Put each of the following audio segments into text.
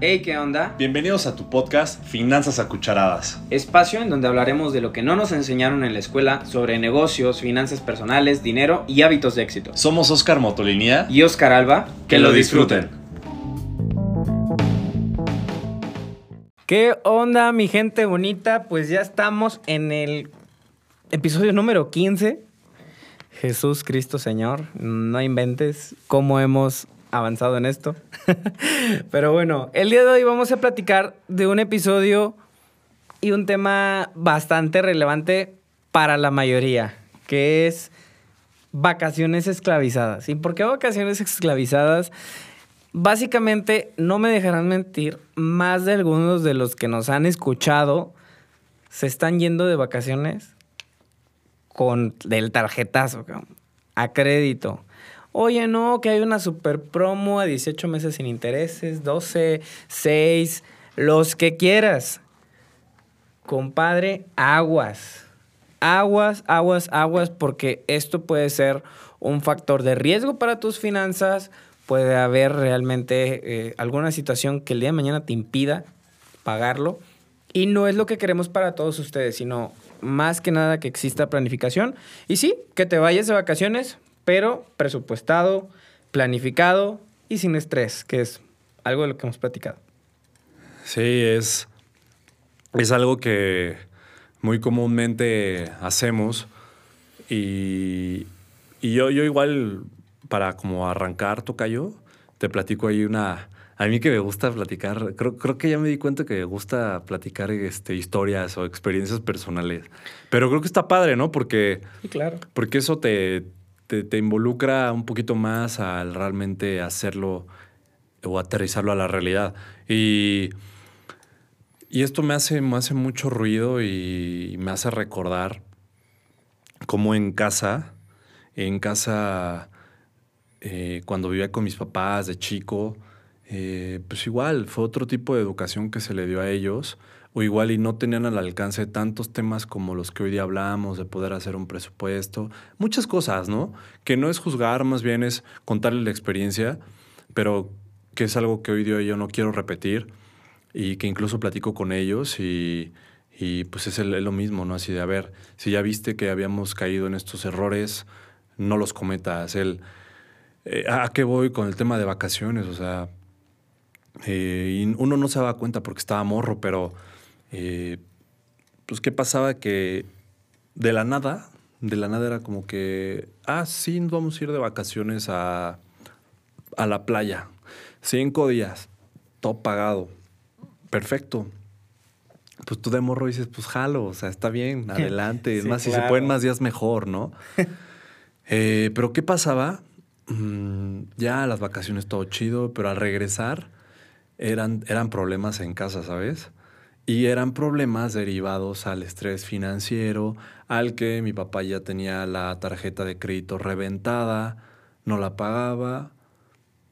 Hey, ¿qué onda? Bienvenidos a tu podcast Finanzas a Cucharadas. Espacio en donde hablaremos de lo que no nos enseñaron en la escuela sobre negocios, finanzas personales, dinero y hábitos de éxito. Somos Oscar Motolinía Y Oscar Alba, que lo disfruten. ¿Qué onda, mi gente bonita? Pues ya estamos en el episodio número 15. Jesús Cristo Señor, no inventes cómo hemos avanzado en esto. Pero bueno, el día de hoy vamos a platicar de un episodio y un tema bastante relevante para la mayoría, que es vacaciones esclavizadas. ¿Y por qué vacaciones esclavizadas? Básicamente, no me dejarán mentir, más de algunos de los que nos han escuchado se están yendo de vacaciones con del tarjetazo, a crédito. Oye, no, que hay una super promo a 18 meses sin intereses, 12, 6, los que quieras. Compadre, aguas. Aguas, aguas, aguas, porque esto puede ser un factor de riesgo para tus finanzas. Puede haber realmente eh, alguna situación que el día de mañana te impida pagarlo. Y no es lo que queremos para todos ustedes, sino más que nada que exista planificación. Y sí, que te vayas de vacaciones, pero presupuestado, planificado y sin estrés, que es algo de lo que hemos platicado. Sí, es, es algo que muy comúnmente hacemos y, y yo, yo igual para como arrancar, Tocayo, te platico ahí una... A mí que me gusta platicar, creo, creo que ya me di cuenta que me gusta platicar este, historias o experiencias personales. Pero creo que está padre, ¿no? Porque, Sí, claro. porque eso te, te, involucra un poquito más al realmente hacerlo o aterrizarlo a la realidad. Y, y esto me hace, me hace mucho ruido y me hace recordar cómo en casa, en casa, eh, cuando vivía con mis papás de chico, eh, pues igual fue otro tipo de educación que se le dio a ellos, o igual y no tenían al alcance tantos temas como los que hoy día hablamos, de poder hacer un presupuesto, muchas cosas, ¿no? Que no es juzgar, más bien es contarles la experiencia, pero que es algo que hoy día yo no quiero repetir y que incluso platico con ellos y, y pues es, el- lo mismo, ¿no? Así de, a ver, si ya viste que habíamos caído en estos errores, no los cometas. El, eh, ¿A qué voy con el tema de vacaciones? O sea, eh, y uno no se daba cuenta porque estaba morro, pero eh, pues qué pasaba que de la nada, de la nada era como que, ah, sí, nos vamos a ir de vacaciones a, a la playa. Cinco días, todo pagado. Perfecto. Pues tú de morro dices, pues jalo, o sea, está bien, adelante. Es Sí, más, si se pueden más días, mejor, ¿no? Eh, pero ¿qué pasaba? Mm, ya las vacaciones todo chido, pero al regresar eran, eran problemas en casa, ¿sabes? Y eran problemas derivados al estrés financiero, al que mi papá ya tenía la tarjeta de crédito reventada, no la pagaba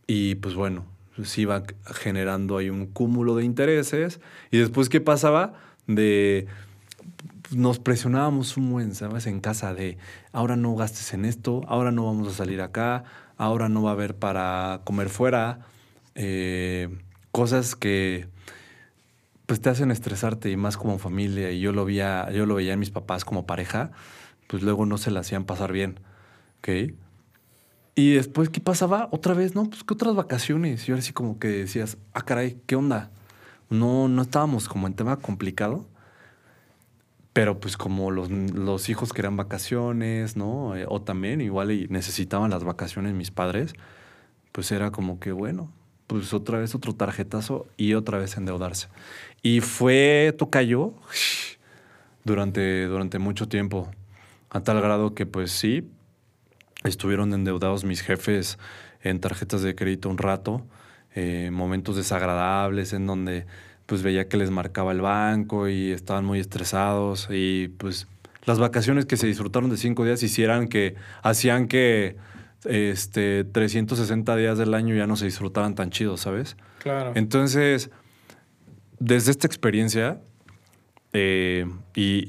y pues bueno, se iba generando ahí un cúmulo de intereses. Y después, ¿qué pasaba? De nos presionábamos un buen, ¿sabes? En casa de ahora no gastes en esto, ahora no vamos a salir acá, ahora no va a haber para comer fuera. eh, cosas que pues te hacen estresarte y más como familia. Y yo lo veía, yo lo veía en mis papás como pareja, pues luego no se la hacían pasar bien. ¿Ok? Y después, ¿qué pasaba? Otra vez, ¿no? Pues, ¿qué otras vacaciones? Y ahora sí como que decías, ah, caray, ¿qué onda? No, no estábamos como en tema complicado. Pero pues como los, los hijos querían vacaciones, ¿no? Eh, o también igual y necesitaban las vacaciones mis padres, pues era como que, bueno, pues otra vez otro tarjetazo y otra vez endeudarse. Y fue tocayo durante, durante mucho tiempo, a tal grado que pues sí, estuvieron endeudados mis jefes en tarjetas de crédito un rato, eh, momentos desagradables en donde pues veía que les marcaba el banco y estaban muy estresados y pues las vacaciones que se disfrutaron de cinco días hicieran que, hacían que este, 360 días del año ya no se disfrutaran tan chidos, ¿sabes? Claro. Entonces, desde esta experiencia, eh, y,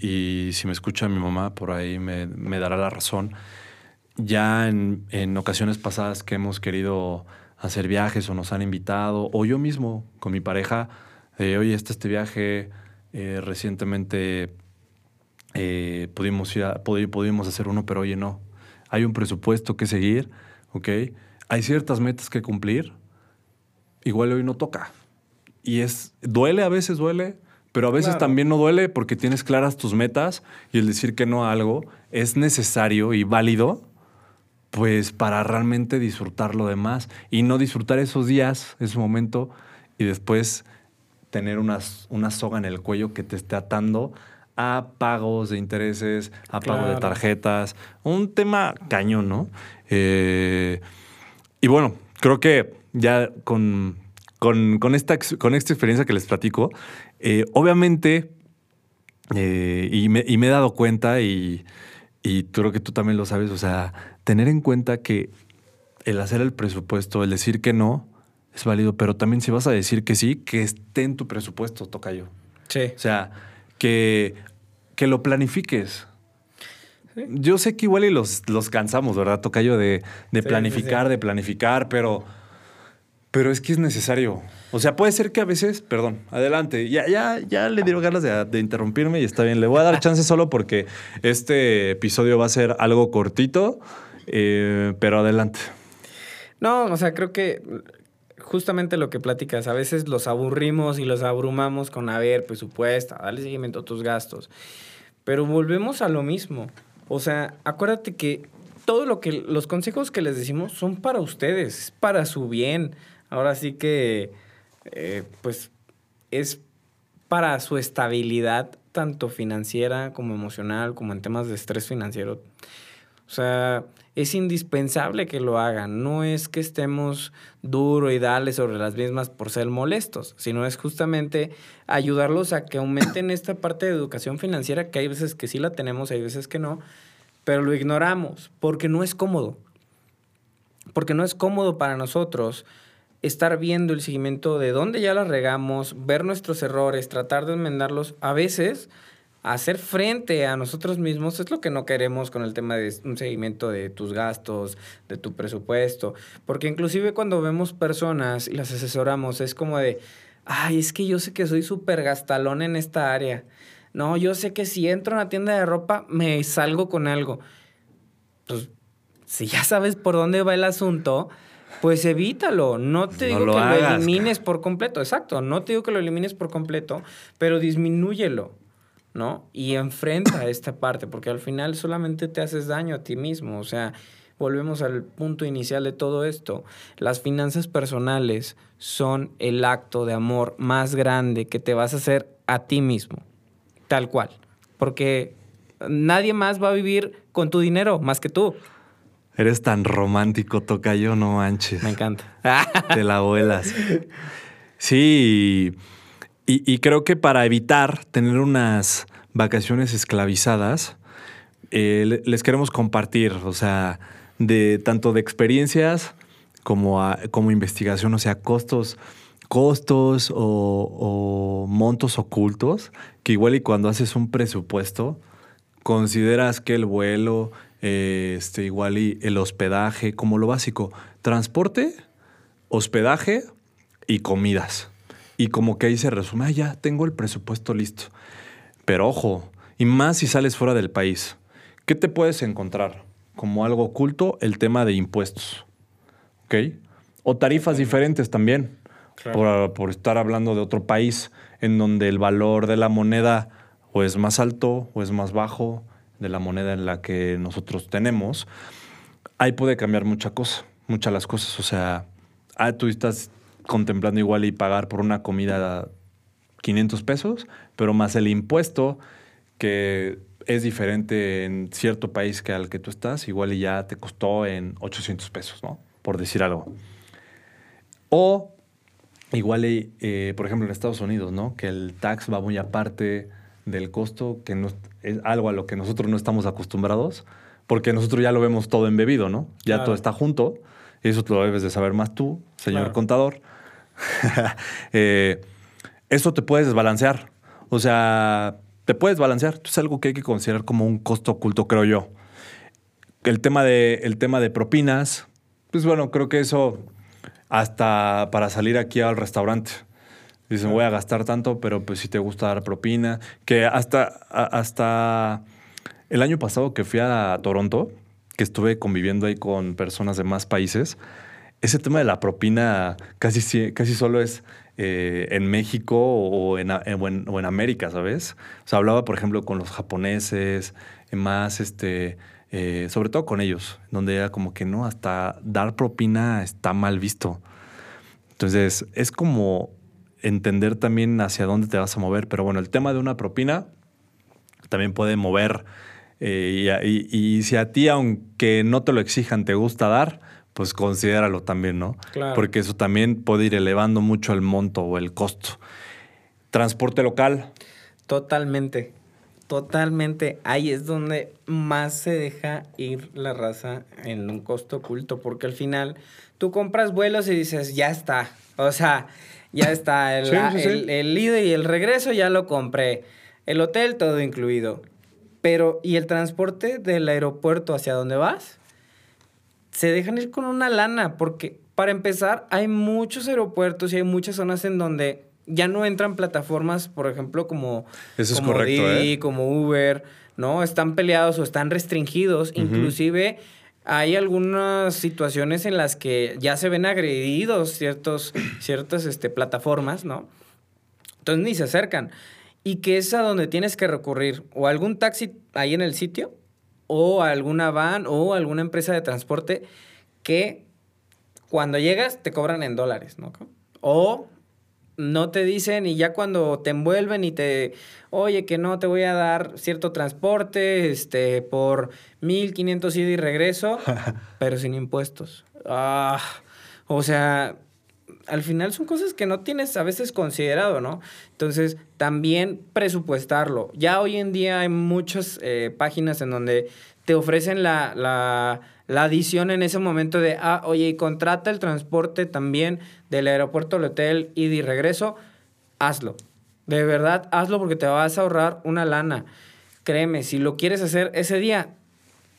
y si me escucha mi mamá por ahí me, me dará la razón, ya en, en ocasiones pasadas que hemos querido hacer viajes o nos han invitado, o yo mismo con mi pareja, eh, oye, está este viaje, eh, recientemente eh, pudimos, ir a- pudi- pudimos hacer uno, pero oye, no. Hay un presupuesto que seguir, ¿ok? Hay ciertas metas que cumplir. Igual hoy no toca. Y es, duele, a veces duele, pero a veces Claro. también no duele porque tienes claras tus metas y el decir que no a algo es necesario y válido, pues para realmente disfrutar lo demás y no disfrutar esos días, ese momento y después tener una, una soga en el cuello que te esté atando a pagos de intereses, a pago de tarjetas. Un tema cañón, ¿no? Eh, y bueno, creo que ya con, con, con esta, con esta experiencia que les platico, eh, obviamente, eh, y, me, y me he dado cuenta, y, y creo que tú también lo sabes, o sea, tener en cuenta que el hacer el presupuesto, el decir que no, es válido, pero también si vas a decir que sí, que esté en tu presupuesto, tocayo. Sí. O sea, que, que lo planifiques. Yo sé que igual y los, los cansamos, ¿verdad, Tocayo? De, de Sí, planificar, sí. de planificar, pero, pero es que es necesario. O sea, puede ser que a veces, perdón, adelante, ya, ya, ya le dieron ganas de, de interrumpirme y está bien. Le voy a dar chance solo porque este episodio va a ser algo cortito, eh, pero adelante. No, o sea, creo que justamente lo que platicas, a veces los aburrimos y los abrumamos con, a ver, presupuesto, dale seguimiento a tus gastos. Pero volvemos a lo mismo. O sea, acuérdate que todo lo que, los consejos que les decimos son para ustedes, es para su bien. Ahora sí que, eh, pues, es para su estabilidad, tanto financiera como emocional, como en temas de estrés financiero. O sea, es indispensable que lo hagan. No es que estemos duro y dale sobre las mismas por ser molestos, sino es justamente ayudarlos a que aumenten esta parte de educación financiera que hay veces que sí la tenemos, hay veces que no, pero lo ignoramos porque no es cómodo. Porque no es cómodo para nosotros estar viendo el seguimiento de dónde ya la regamos, ver nuestros errores, tratar de enmendarlos. A veces, hacer frente a nosotros mismos es lo que no queremos con el tema de un seguimiento de tus gastos, de tu presupuesto. Porque inclusive cuando vemos personas y las asesoramos, es como de, ay, es que yo sé que soy súper gastalón en esta área. No, yo sé que si entro a una tienda de ropa, me salgo con algo. Pues, si ya sabes por dónde va el asunto, pues evítalo. No te No digo lo que hagas, lo elimines por completo. Exacto. No te digo que lo elimines por completo, pero disminúyelo, ¿no? Y enfrenta esta parte, porque al final solamente te haces daño a ti mismo. O sea, volvemos al punto inicial de todo esto. Las finanzas personales son el acto de amor más grande que te vas a hacer a ti mismo. Tal cual. Porque nadie más va a vivir con tu dinero más que tú. Eres tan romántico, Tocayo, no manches. Me encanta. Te la vuelas. Sí, y, y creo que para evitar tener unas vacaciones esclavizadas, eh, le- les queremos compartir, o sea, de tanto de experiencias como, a- como investigación, o sea, costos, costos o, o montos ocultos, que igual y cuando haces un presupuesto, consideras que el vuelo, eh, este, igual y el hospedaje, como lo básico, transporte, hospedaje y comidas. Y como que ahí se resume, ah, ya tengo el presupuesto listo. Pero ojo, y más si sales fuera del país, ¿qué te puedes encontrar? Como algo oculto, el tema de impuestos. ¿Ok? O tarifas diferentes también, Claro. por, por estar hablando de otro país en donde el valor de la moneda o es más alto o es más bajo de la moneda en la que nosotros tenemos. Ahí puede cambiar mucha cosa, muchas las cosas. O sea, ah, tú estás contemplando igual y pagar por una comida 500 pesos, pero más el impuesto que es diferente en cierto país que al que tú estás, igual y ya te costó en 800 pesos, ¿no? Por decir algo. O igual, y, eh, por ejemplo, en Estados Unidos, ¿no? Que el tax va muy aparte del costo, que no, es algo a lo que nosotros no estamos acostumbrados, porque nosotros ya lo vemos todo embebido, ¿no? Ya Claro. todo está junto. Y eso lo debes de saber más tú, señor Claro. contador. Eh, eso te puedes desbalancear. O sea, te puedes balancear. Esto es algo que hay que considerar como un costo oculto, creo yo. El tema de, el tema de propinas, pues bueno, creo que eso hasta para salir aquí al restaurante. Dicen, voy a gastar tanto, pero pues si te gusta dar propina. Que hasta, hasta el año pasado que fui a Toronto, que estuve conviviendo ahí con personas de más países, ese tema de la propina casi, casi solo es eh, en México o en, o en, América, ¿sabes? O sea, hablaba, por ejemplo, con los japoneses, más, este, eh, sobre todo con ellos, donde era como que no, hasta dar propina está mal visto. Entonces, es como entender también hacia dónde te vas a mover. Pero bueno, el tema de una propina también puede mover. Eh, y, si a ti, aunque no te lo exijan, te gusta dar, pues considéralo también, ¿no? Claro. Porque eso también puede ir elevando mucho el monto o el costo. Transporte local. Totalmente. Totalmente. Ahí es donde más se deja ir la raza en un costo oculto, porque al final tú compras vuelos y dices, ya está. O sea, ya está. El, el, ida y el regreso ya lo compré. El hotel todo incluido. Pero, ¿y el transporte del aeropuerto hacia dónde vas? Se dejan ir con una lana, porque para empezar, hay muchos aeropuertos y hay muchas zonas en donde ya no entran plataformas, por ejemplo, como, Eso es como ¿eh? como Uber, ¿no? Están peleados o están restringidos. Inclusive hay algunas situaciones en las que ya se ven agredidos ciertos, ciertas este, plataformas, ¿no? Entonces ni se acercan. Y que es a donde tienes que recurrir o algún taxi ahí en el sitio o alguna van o alguna empresa de transporte que cuando llegas te cobran en dólares, ¿no? O no te dicen y ya cuando te envuelven y te, oye, que no te voy a dar cierto transporte este, por 1500 ida y regreso, pero sin impuestos. Ah, o sea, al final son cosas que no tienes a veces considerado, ¿no? Entonces, también presupuestarlo. Ya hoy en día hay muchas eh, páginas en donde te ofrecen la, la, la, adición en ese momento de, ah, oye, y contrata el transporte también del aeropuerto al hotel y de regreso, hazlo. De verdad, hazlo porque te vas a ahorrar una lana. Créeme, si lo quieres hacer ese día,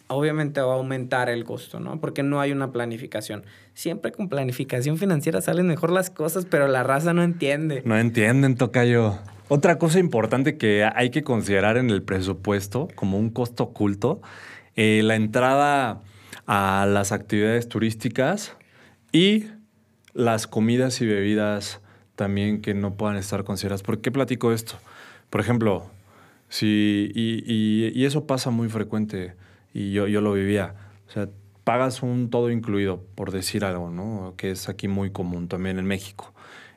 obviamente va a aumentar el costo, ¿no? Porque no hay una planificación. Siempre con planificación financiera salen mejor las cosas, pero la raza no entiende. No entienden, Tocayo. Otra cosa importante que hay que considerar en el presupuesto como un costo oculto eh, la entrada a las actividades turísticas y las comidas y bebidas también que no puedan estar consideradas. ¿Por qué platico esto? Por ejemplo, si, y, eso pasa muy frecuente y yo, yo lo vivía. O sea, pagas un todo incluido, por decir algo, ¿no? Que es aquí muy común también en México.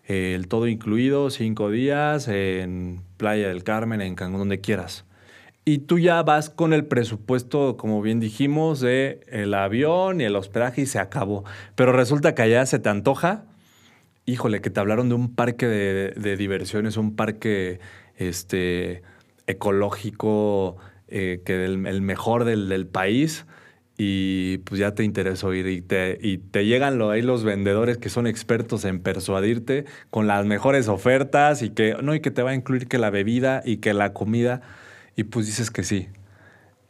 El todo incluido, cinco días en Playa del Carmen, en Cancún, donde quieras. Y tú ya vas con el presupuesto, como bien dijimos, de el avión y el hospedaje y se acabó. Pero resulta que allá se te antoja, híjole, que te hablaron de un parque de, diversiones, un parque este, ecológico, eh, que el mejor del, país y pues ya te interesó ir y te, y te llegan lo, ahí los vendedores que son expertos en persuadirte con las mejores ofertas y que no y que te va a incluir que la bebida y que la comida y pues dices que sí.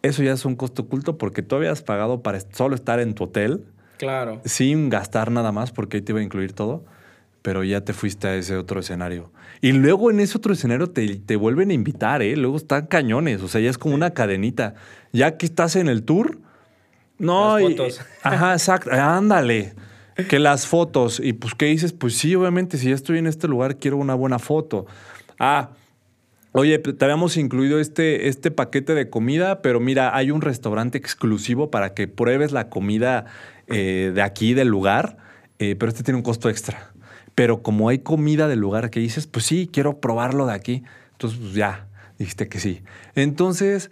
Eso ya es un costo oculto porque tú habías pagado para solo estar en tu hotel. Claro. Sin gastar nada más porque ahí te iba a incluir todo. Pero ya te fuiste a ese otro escenario. Y luego en ese otro escenario te, te vuelven a invitar, ¿eh? Luego están cañones. O sea, ya es como una cadenita. Ya que estás en el tour. No, las fotos. ajá, exacto. Ándale. Que las fotos. Y pues, ¿qué dices? Pues sí, obviamente, si ya estoy en este lugar, quiero una buena foto. Ah, Oye, te habíamos incluido este, este paquete de comida, pero mira, hay un restaurante exclusivo para que pruebes la comida eh, de aquí, del lugar, eh, pero este tiene un costo extra. Pero como hay comida del lugar que dices, pues sí, quiero probarlo de aquí. Entonces, pues ya, dijiste que sí. Entonces,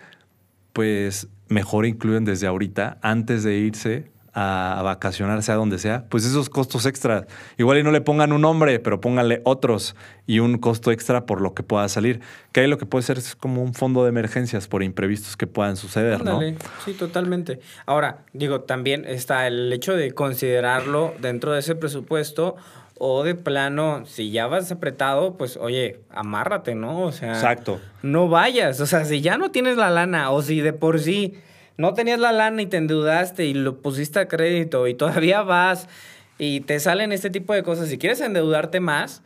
pues mejor incluyen desde ahorita, antes de irse a, vacacionarse a donde sea, pues esos costos extras. Igual y no le pongan un nombre, pero pónganle otros y un costo extra por lo que pueda salir. Que ahí lo que puede ser es como un fondo de emergencias por imprevistos que puedan suceder, ¿no? Sí, totalmente. Ahora, digo, también está el hecho de considerarlo dentro de ese presupuesto o de plano, si ya vas apretado, pues oye, amárrate, ¿no? O sea, Exacto. no vayas. O sea, si ya no tienes la lana o si de por sí no tenías la lana y te endeudaste y lo pusiste a crédito y todavía vas y te salen este tipo de cosas. Si quieres endeudarte más,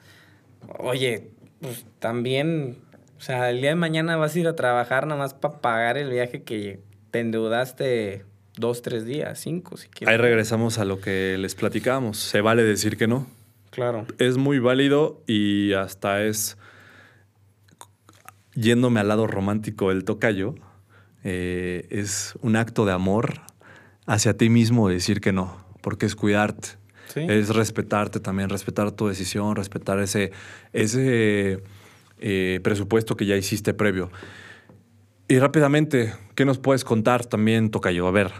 oye, pues también, o sea, el día de mañana vas a ir a trabajar nada más para pagar el viaje que te endeudaste dos, tres días, cinco, si quieres. Ahí regresamos a lo que les platicábamos. Se vale decir que no. Claro. Es muy válido y hasta es yéndome al lado romántico del tocayo, eh, es un acto de amor hacia ti mismo decir que no, porque es cuidarte. Sí. Es respetarte también, respetar tu decisión, respetar ese, ese eh, presupuesto que ya hiciste previo. Y rápidamente, ¿qué nos puedes contar también, Tocayo? A ver,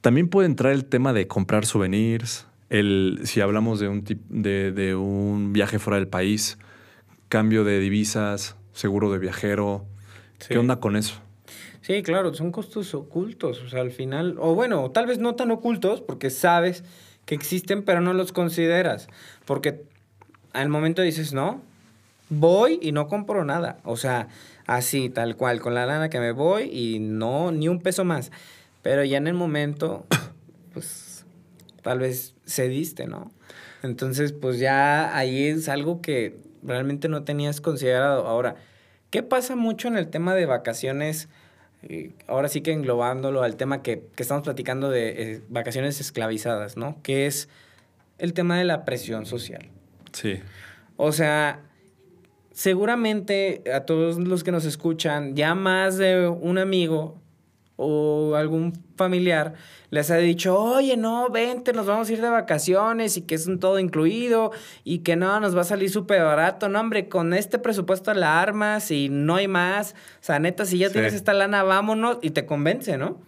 también puede entrar el tema de comprar souvenirs, el, si hablamos de un, tip- de, de un viaje fuera del país, cambio de divisas, seguro de viajero. Sí. ¿Qué onda con eso? Sí, claro, son costos ocultos, o sea, al final, o bueno, tal vez no tan ocultos, porque sabes que existen, pero no los consideras, porque al momento dices, no, voy y no compro nada, o sea, así, tal cual, con la lana que me voy y no, ni un peso más, pero ya en el momento, pues, tal vez cediste, ¿no? Entonces, pues ya ahí es algo que realmente no tenías considerado. Ahora, ¿qué pasa mucho en el tema de vacaciones? Eh, ahora sí que englobándolo al tema que, que estamos platicando de eh, vacaciones esclavizadas, ¿no? Que es el tema de la presión social. Sí. O sea, seguramente a todos los que nos escuchan, ya más de un amigo o algún familiar les ha dicho, oye, no, vente, nos vamos a ir de vacaciones y que es un todo incluido y que no, nos va a salir súper barato. No, hombre, con este presupuesto la armas y no hay más. O sea, neta, si ya Sí. tienes esta lana, vámonos y te convence, ¿no?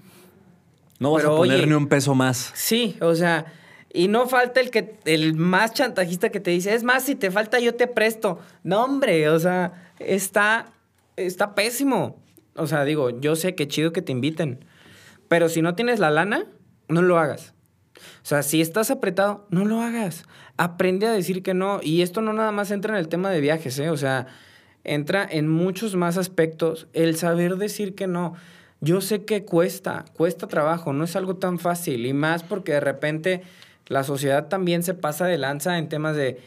No vas Pero, a poner oye, ni un peso más. Sí, o sea, y no falta el que el más chantajista que te dice, es más, si te falta yo te presto. No, hombre, o sea, está está pésimo. O sea, digo, yo sé que chido que te inviten, pero si no tienes la lana, no lo hagas. O sea, si estás apretado, no lo hagas. Aprende a decir que no. Y esto no nada más entra en el tema de viajes, ¿eh? O sea, entra en muchos más aspectos el saber decir que no. Yo sé que cuesta, cuesta trabajo, no es algo tan fácil. Y más porque de repente la sociedad también se pasa de lanza en temas de...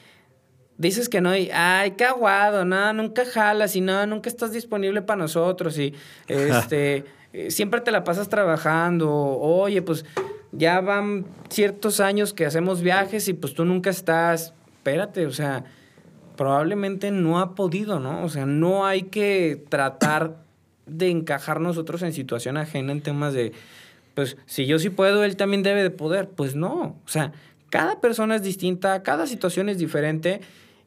Dices que no y, ay, qué aguado, nada, nunca jalas y nada, nunca estás disponible para nosotros y este, siempre te la pasas trabajando. Oye, pues ya van ciertos años que hacemos viajes y pues tú nunca estás. Espérate, o sea, probablemente no ha podido, ¿no? O sea, no hay que tratar de encajar nosotros en situación ajena en temas de, pues, si yo sí puedo, él también debe de poder. Pues no, o sea, cada persona es distinta, cada situación es diferente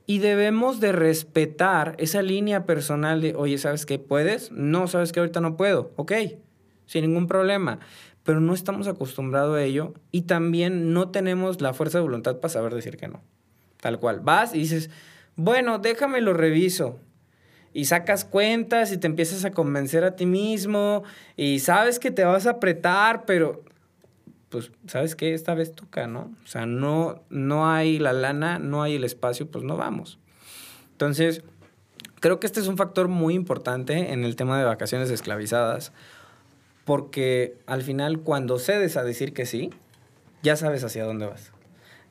y debemos de respetar esa línea personal de, oye, ¿sabes qué? ¿Puedes? No, ¿sabes qué? Ahorita no puedo. Ok, sin ningún problema. Pero no estamos acostumbrados a ello y también no tenemos la fuerza de voluntad para saber decir que no. Tal cual. Vas y dices, bueno, déjame lo reviso. Y sacas cuentas y te empiezas a convencer a ti mismo y sabes que te vas a apretar, pero pues, ¿sabes qué? Esta vez toca, ¿no? O sea, no, no hay la lana, no hay el espacio, pues no vamos. Entonces, creo que este es un factor muy importante en el tema de vacaciones esclavizadas, porque al final cuando cedes a decir que sí, ya sabes hacia dónde vas.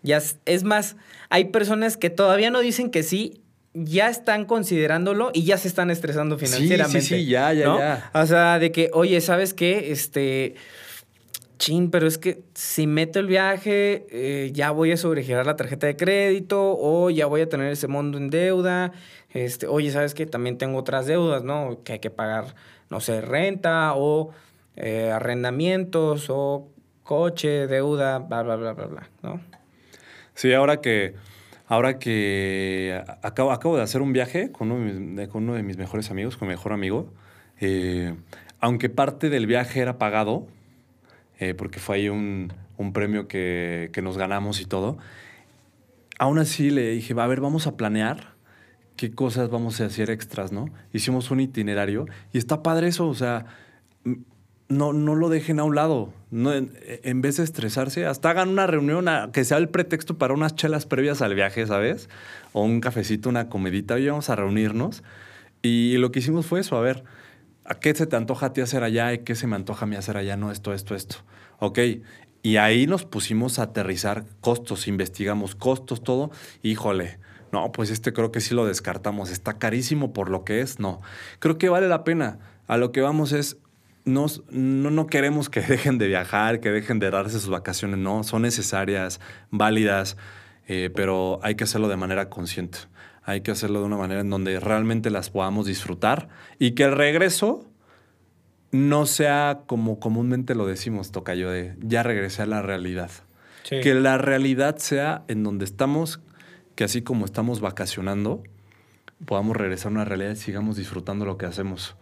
Ya es, es más, hay personas que todavía no dicen que sí, ya están considerándolo y ya se están estresando Sí, sí, financieramente. sí, ya, ya, ¿no? ya. O sea, de que, oye, ¿sabes qué? Este, chin, pero es que si meto el viaje, eh, ya voy a sobregirar la tarjeta de crédito o ya voy a tener ese monto en deuda. Este, oye, ¿sabes qué? También tengo otras deudas, ¿no? Que hay que pagar, no sé, renta o eh, arrendamientos o coche, deuda, bla, bla, bla, bla, bla, ¿no? Sí, ahora que, ahora que acabo, acabo de hacer un viaje con uno de mis, con uno de mis mejores amigos, con mi mejor amigo, eh, aunque parte del viaje era pagado, eh, porque fue ahí un, un premio que, que nos ganamos y todo, aún así le dije, va a ver, vamos a planear qué cosas vamos a hacer extras, ¿no? Hicimos un itinerario y está padre eso, o sea, m- no, no lo dejen a un lado. No, en, vez de estresarse, hasta hagan una reunión a- que sea el pretexto para unas chelas previas al viaje, ¿sabes? O un cafecito, una comidita. Hoy vamos a reunirnos. Y lo que hicimos fue eso, a ver, ¿a qué se te antoja a ti hacer allá y qué se me antoja a mí hacer allá? No, esto, esto, esto. Ok, Y ahí nos pusimos a aterrizar costos, investigamos costos, todo. Híjole, no, pues este creo que sí lo descartamos. Está carísimo por lo que es. No, creo que vale la pena. A lo que vamos es, no, no, queremos que dejen de viajar, que dejen de darse sus vacaciones. No, son necesarias, válidas, eh, pero hay que hacerlo de manera consciente. Hay que hacerlo de una manera en donde realmente las podamos disfrutar y que el regreso no sea como comúnmente lo decimos, Tocayo, de ya regresé a la realidad. Que la realidad sea en donde estamos, que así como estamos vacacionando, podamos regresar a una realidad y sigamos disfrutando lo que hacemos.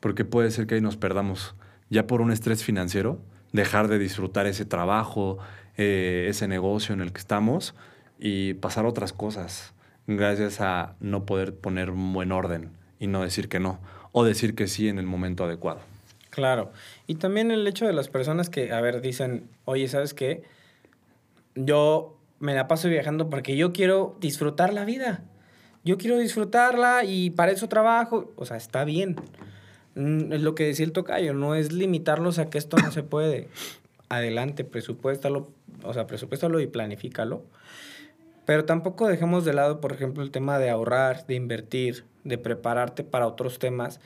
Porque puede ser que ahí nos perdamos, ya por un estrés financiero, dejar de disfrutar ese trabajo, eh, ese negocio en el que estamos y pasar otras cosas, gracias a no poder poner un buen orden y no decir que no, o decir que sí en el momento adecuado. Claro. Y también el hecho de las personas que, a ver, dicen, oye, ¿sabes qué? Yo me la paso viajando porque yo quiero disfrutar la vida. Yo quiero disfrutarla y para eso trabajo. O sea, está bien. Mm, es lo que decía el tocayo, no es limitarlos a que esto no se puede. Adelante, presupuéstalo, o sea, presupuéstalo y planifícalo. Pero tampoco dejemos de lado, por ejemplo, el tema de ahorrar, de invertir, de prepararte para otros temas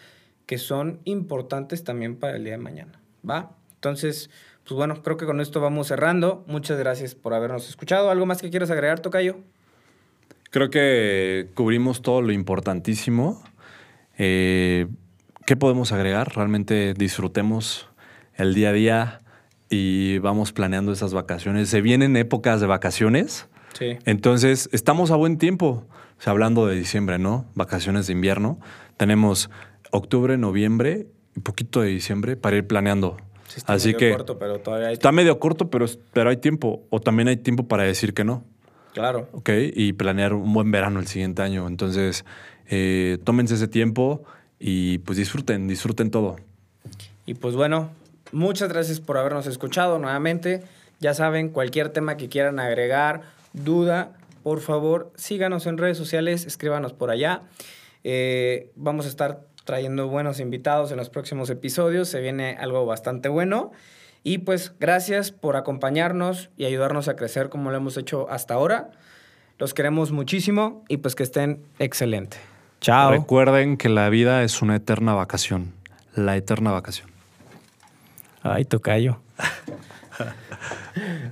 que son importantes también para el día de mañana, ¿va? Entonces, pues bueno, creo que con esto vamos cerrando. Muchas gracias por habernos escuchado. ¿Algo más que quieras agregar, Tocayo? Creo que cubrimos todo lo importantísimo. Eh, ¿Qué podemos agregar? Realmente disfrutemos el día a día y vamos planeando esas vacaciones. Se vienen épocas de vacaciones. Sí. Entonces, estamos a buen tiempo. O sea, hablando de diciembre, ¿no? Vacaciones de invierno. Tenemos octubre, noviembre y poquito de diciembre para ir planeando. está Así medio que corto, pero todavía hay está medio corto, pero, pero hay tiempo. O también hay tiempo para decir que no. Claro. Ok, y planear un buen verano el siguiente año. Entonces, eh, tómense ese tiempo y pues disfruten, disfruten todo. Y pues bueno, muchas gracias por habernos escuchado nuevamente. Ya saben, cualquier tema que quieran agregar, duda, por favor, síganos en redes sociales, escríbanos por allá. Eh, vamos a estar trayendo buenos invitados en los próximos episodios. Se viene algo bastante bueno. Y pues gracias por acompañarnos y ayudarnos a crecer como lo hemos hecho hasta ahora. Los queremos muchísimo y pues que estén excelente. Chao. Recuerden que la vida es una eterna vacación. La eterna vacación. Ay, tocayo.